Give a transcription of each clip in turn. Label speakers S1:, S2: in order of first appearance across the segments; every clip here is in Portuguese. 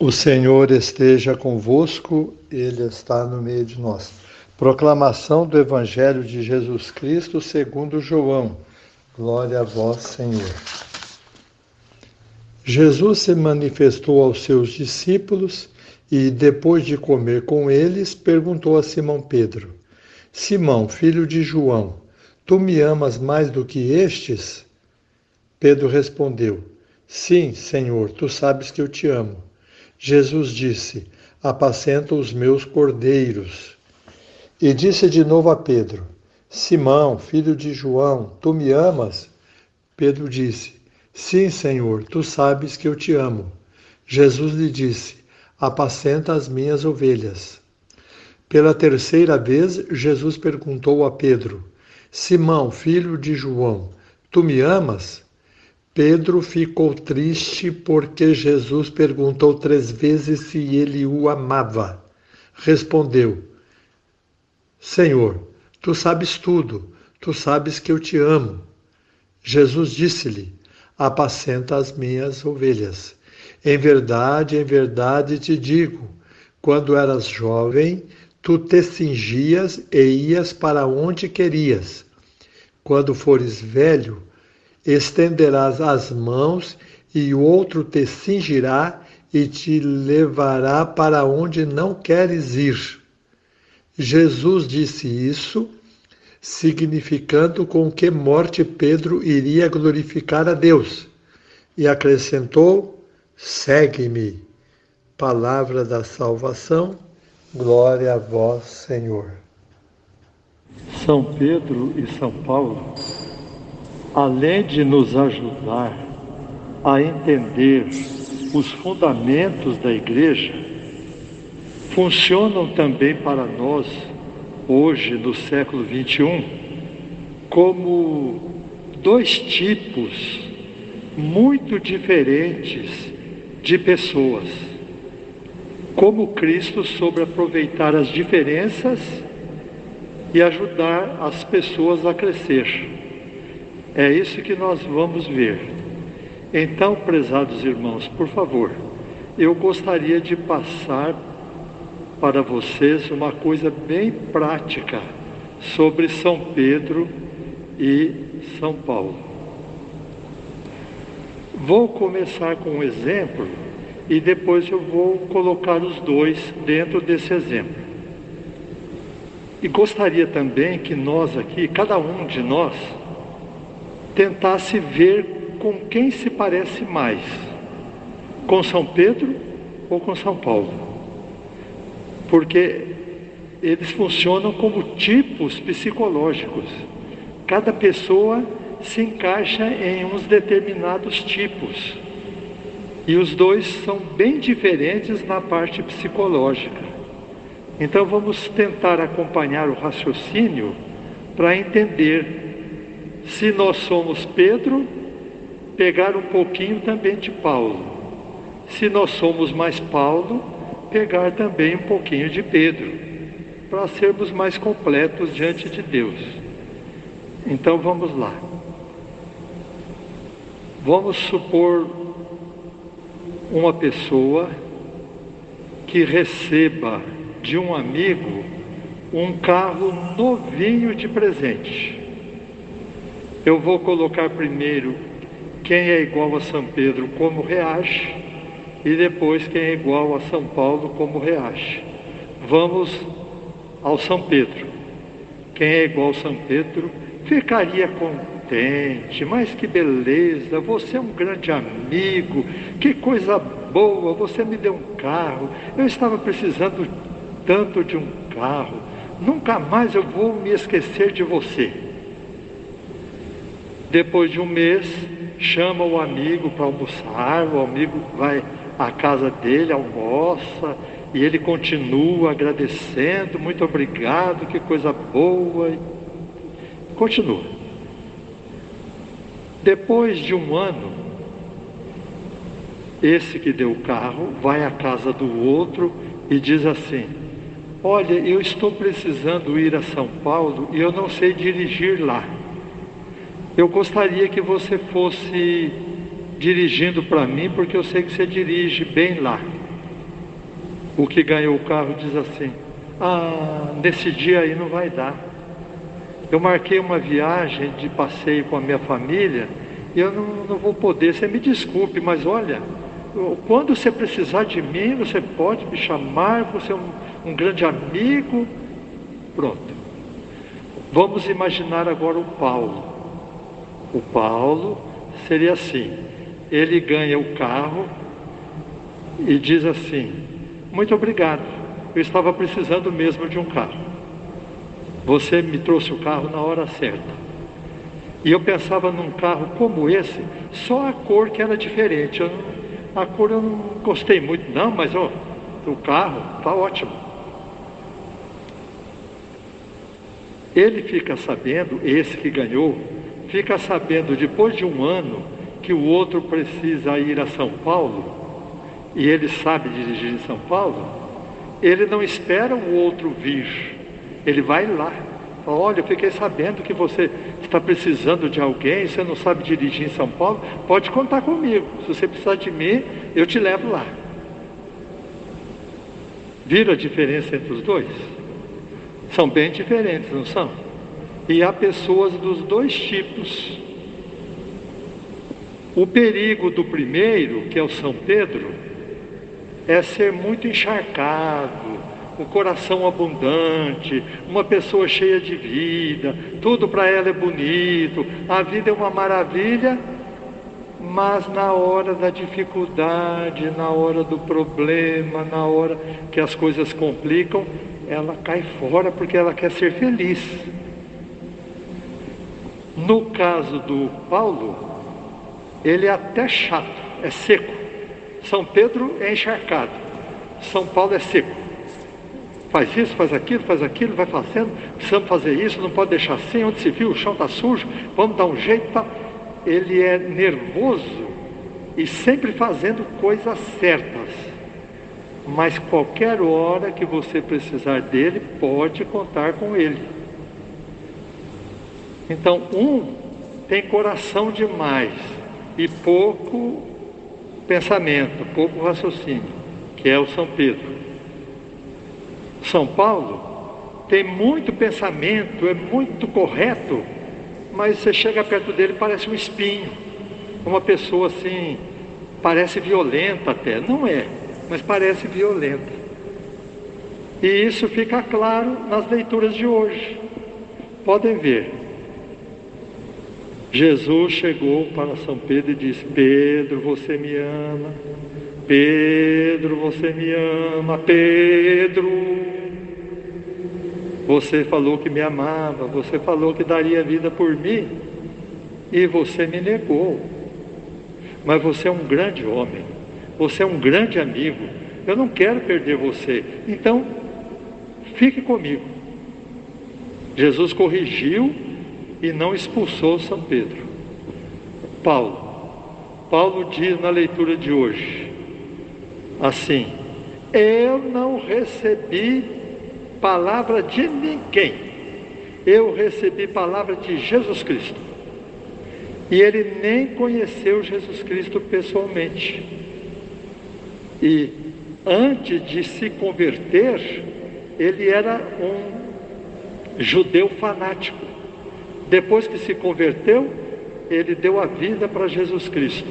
S1: O Senhor esteja convosco, Ele está no meio de nós. Proclamação do Evangelho de Jesus Cristo segundo João. Glória a vós, Senhor. Jesus se manifestou aos seus discípulos e, depois de comer com eles, perguntou a Simão Pedro: Simão, filho de João, tu me amas mais do que estes? Pedro respondeu: Sim, Senhor, tu sabes que eu te amo. Jesus disse: Apacenta os meus cordeiros. E disse de novo a Pedro: Simão, filho de João, tu me amas? Pedro disse: Sim, Senhor, tu sabes que eu te amo. Jesus lhe disse: Apacenta as minhas ovelhas. Pela terceira vez, Jesus perguntou a Pedro: Simão, filho de João, tu me amas? Pedro ficou triste porque Jesus perguntou três vezes se ele o amava. Respondeu: Senhor, tu sabes tudo, tu sabes que eu te amo. Jesus disse-lhe: Apacenta as minhas ovelhas. Em verdade, em verdade te digo: quando eras jovem, tu te cingias e ias para onde querias. Quando fores velho, estenderás as mãos e o outro te cingirá e te levará para onde não queres ir. Jesus disse isso, significando com que morte Pedro iria glorificar a Deus, e acrescentou: Segue-me. Palavra da salvação, glória a vós, Senhor.
S2: São Pedro e São Paulo além de nos ajudar a entender os fundamentos da igreja, funcionam também para nós, hoje, no século 21, como dois tipos muito diferentes de pessoas. Como Cristo sobre aproveitar as diferenças e ajudar as pessoas a crescer. É isso que nós vamos ver. Então, prezados irmãos, por favor, eu gostaria de passar para vocês uma coisa bem prática sobre São Pedro e São Paulo. Vou começar com um exemplo e depois eu vou colocar os dois dentro desse exemplo. E gostaria também que nós aqui, cada um de nós, tentasse ver com quem se parece mais, com São Pedro ou com São Paulo. Porque eles funcionam como tipos psicológicos. Cada pessoa se encaixa em uns determinados tipos. E os dois são bem diferentes na parte psicológica. Então vamos tentar acompanhar o raciocínio para entender se nós somos Pedro, pegar um pouquinho também de Paulo. Se nós somos mais Paulo, pegar também um pouquinho de Pedro, para sermos mais completos diante de Deus. Então vamos lá. Vamos supor uma pessoa que receba de um amigo um carro novinho de presente. Eu vou colocar primeiro quem é igual a São Pedro como reage e depois quem é igual a São Paulo como reage. Vamos ao São Pedro. Quem é igual a São Pedro ficaria contente, mas que beleza, você é um grande amigo, que coisa boa, você me deu um carro, eu estava precisando tanto de um carro, nunca mais eu vou me esquecer de você. Depois de um mês, chama o amigo para almoçar, o amigo vai à casa dele, almoça, e ele continua agradecendo, muito obrigado, que coisa boa. Continua. Depois de um ano, esse que deu o carro vai à casa do outro e diz assim: Olha, eu estou precisando ir a São Paulo e eu não sei dirigir lá. Eu gostaria que você fosse dirigindo para mim, porque eu sei que você dirige bem lá. O que ganhou o carro diz assim: Ah, nesse dia aí não vai dar. Eu marquei uma viagem de passeio com a minha família e eu não, não vou poder. Você me desculpe, mas olha, quando você precisar de mim, você pode me chamar, você é um, um grande amigo. Pronto. Vamos imaginar agora o Paulo. O Paulo seria assim: ele ganha o carro e diz assim: Muito obrigado, eu estava precisando mesmo de um carro. Você me trouxe o carro na hora certa. E eu pensava num carro como esse, só a cor que era diferente. Eu a cor eu não gostei muito, não, mas ó, o carro está ótimo. Ele fica sabendo, esse que ganhou, fica sabendo depois de um ano que o outro precisa ir a São Paulo, e ele sabe dirigir em São Paulo, ele não espera o outro vir, ele vai lá. Olha, eu fiquei sabendo que você está precisando de alguém, você não sabe dirigir em São Paulo, pode contar comigo. Se você precisar de mim, eu te levo lá. Viram a diferença entre os dois? São bem diferentes, não são? E há pessoas dos dois tipos. O perigo do primeiro, que é o São Pedro, é ser muito encharcado, um coração abundante, uma pessoa cheia de vida, tudo para ela é bonito, a vida é uma maravilha, mas na hora da dificuldade, na hora do problema, na hora que as coisas complicam, ela cai fora porque ela quer ser feliz. No caso do Paulo, ele é até chato, é seco. São Pedro é encharcado, São Paulo é seco faz isso, faz aquilo, faz aquilo, vai fazendo, precisamos fazer isso, não pode deixar assim, onde se viu, o chão está sujo, vamos dar um jeito. Tá? Ele é nervoso e sempre fazendo coisas certas. Mas qualquer hora que você precisar dele, pode contar com ele. Então, um tem coração demais e pouco pensamento, pouco raciocínio, que é o São Pedro. São Paulo tem muito pensamento, é muito correto, mas você chega perto dele parece um espinho, uma pessoa assim, parece violenta até, não é, mas parece violenta. E isso fica claro nas leituras de hoje. Podem ver. Jesus chegou para São Pedro e disse: Pedro, você me ama. Pedro, você me ama. Pedro. Você falou que me amava, você falou que daria vida por mim e você me negou. Mas você é um grande homem, você é um grande amigo. Eu não quero perder você. Então, fique comigo. Jesus corrigiu e não expulsou São Pedro. Paulo. Paulo diz na leitura de hoje assim: Eu não recebi palavra de ninguém. Eu recebi palavra de Jesus Cristo. E ele nem conheceu Jesus Cristo pessoalmente. E antes de se converter, ele era um judeu fanático. Depois que se converteu, ele deu a vida para Jesus Cristo.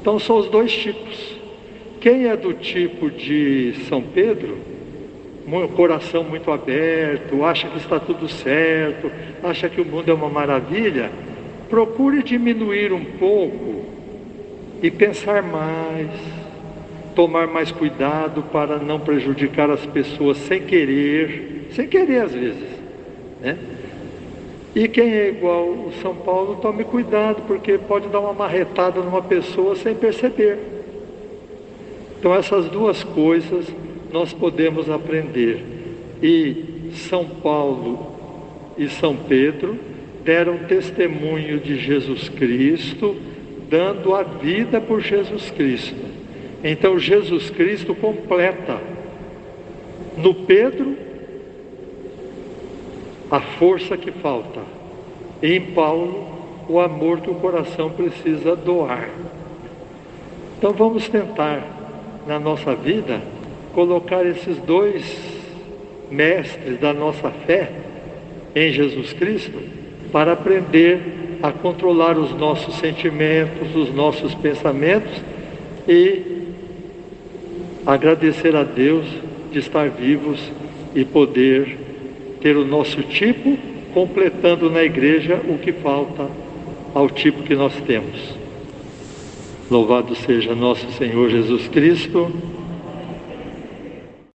S2: Então são os dois tipos. Quem é do tipo de São Pedro, coração muito aberto, acha que está tudo certo, acha que o mundo é uma maravilha, procure diminuir um pouco e pensar mais, tomar mais cuidado para não prejudicar as pessoas sem querer, sem querer às vezes, né? E quem é igual o São Paulo, tome cuidado, porque pode dar uma marretada numa pessoa sem perceber. Então essas duas coisas nós podemos aprender. E São Paulo e São Pedro deram testemunho de Jesus Cristo, dando a vida por Jesus Cristo. Então Jesus Cristo completa no Pedro a força que falta, em Paulo o amor que o coração precisa doar. Então vamos tentar na nossa vida colocar esses dois mestres da nossa fé em Jesus Cristo para aprender a controlar os nossos sentimentos, os nossos pensamentos e agradecer a Deus de estar vivos e poder ter o nosso tipo, completando na igreja o que falta ao tipo que nós temos. Louvado seja nosso Senhor Jesus Cristo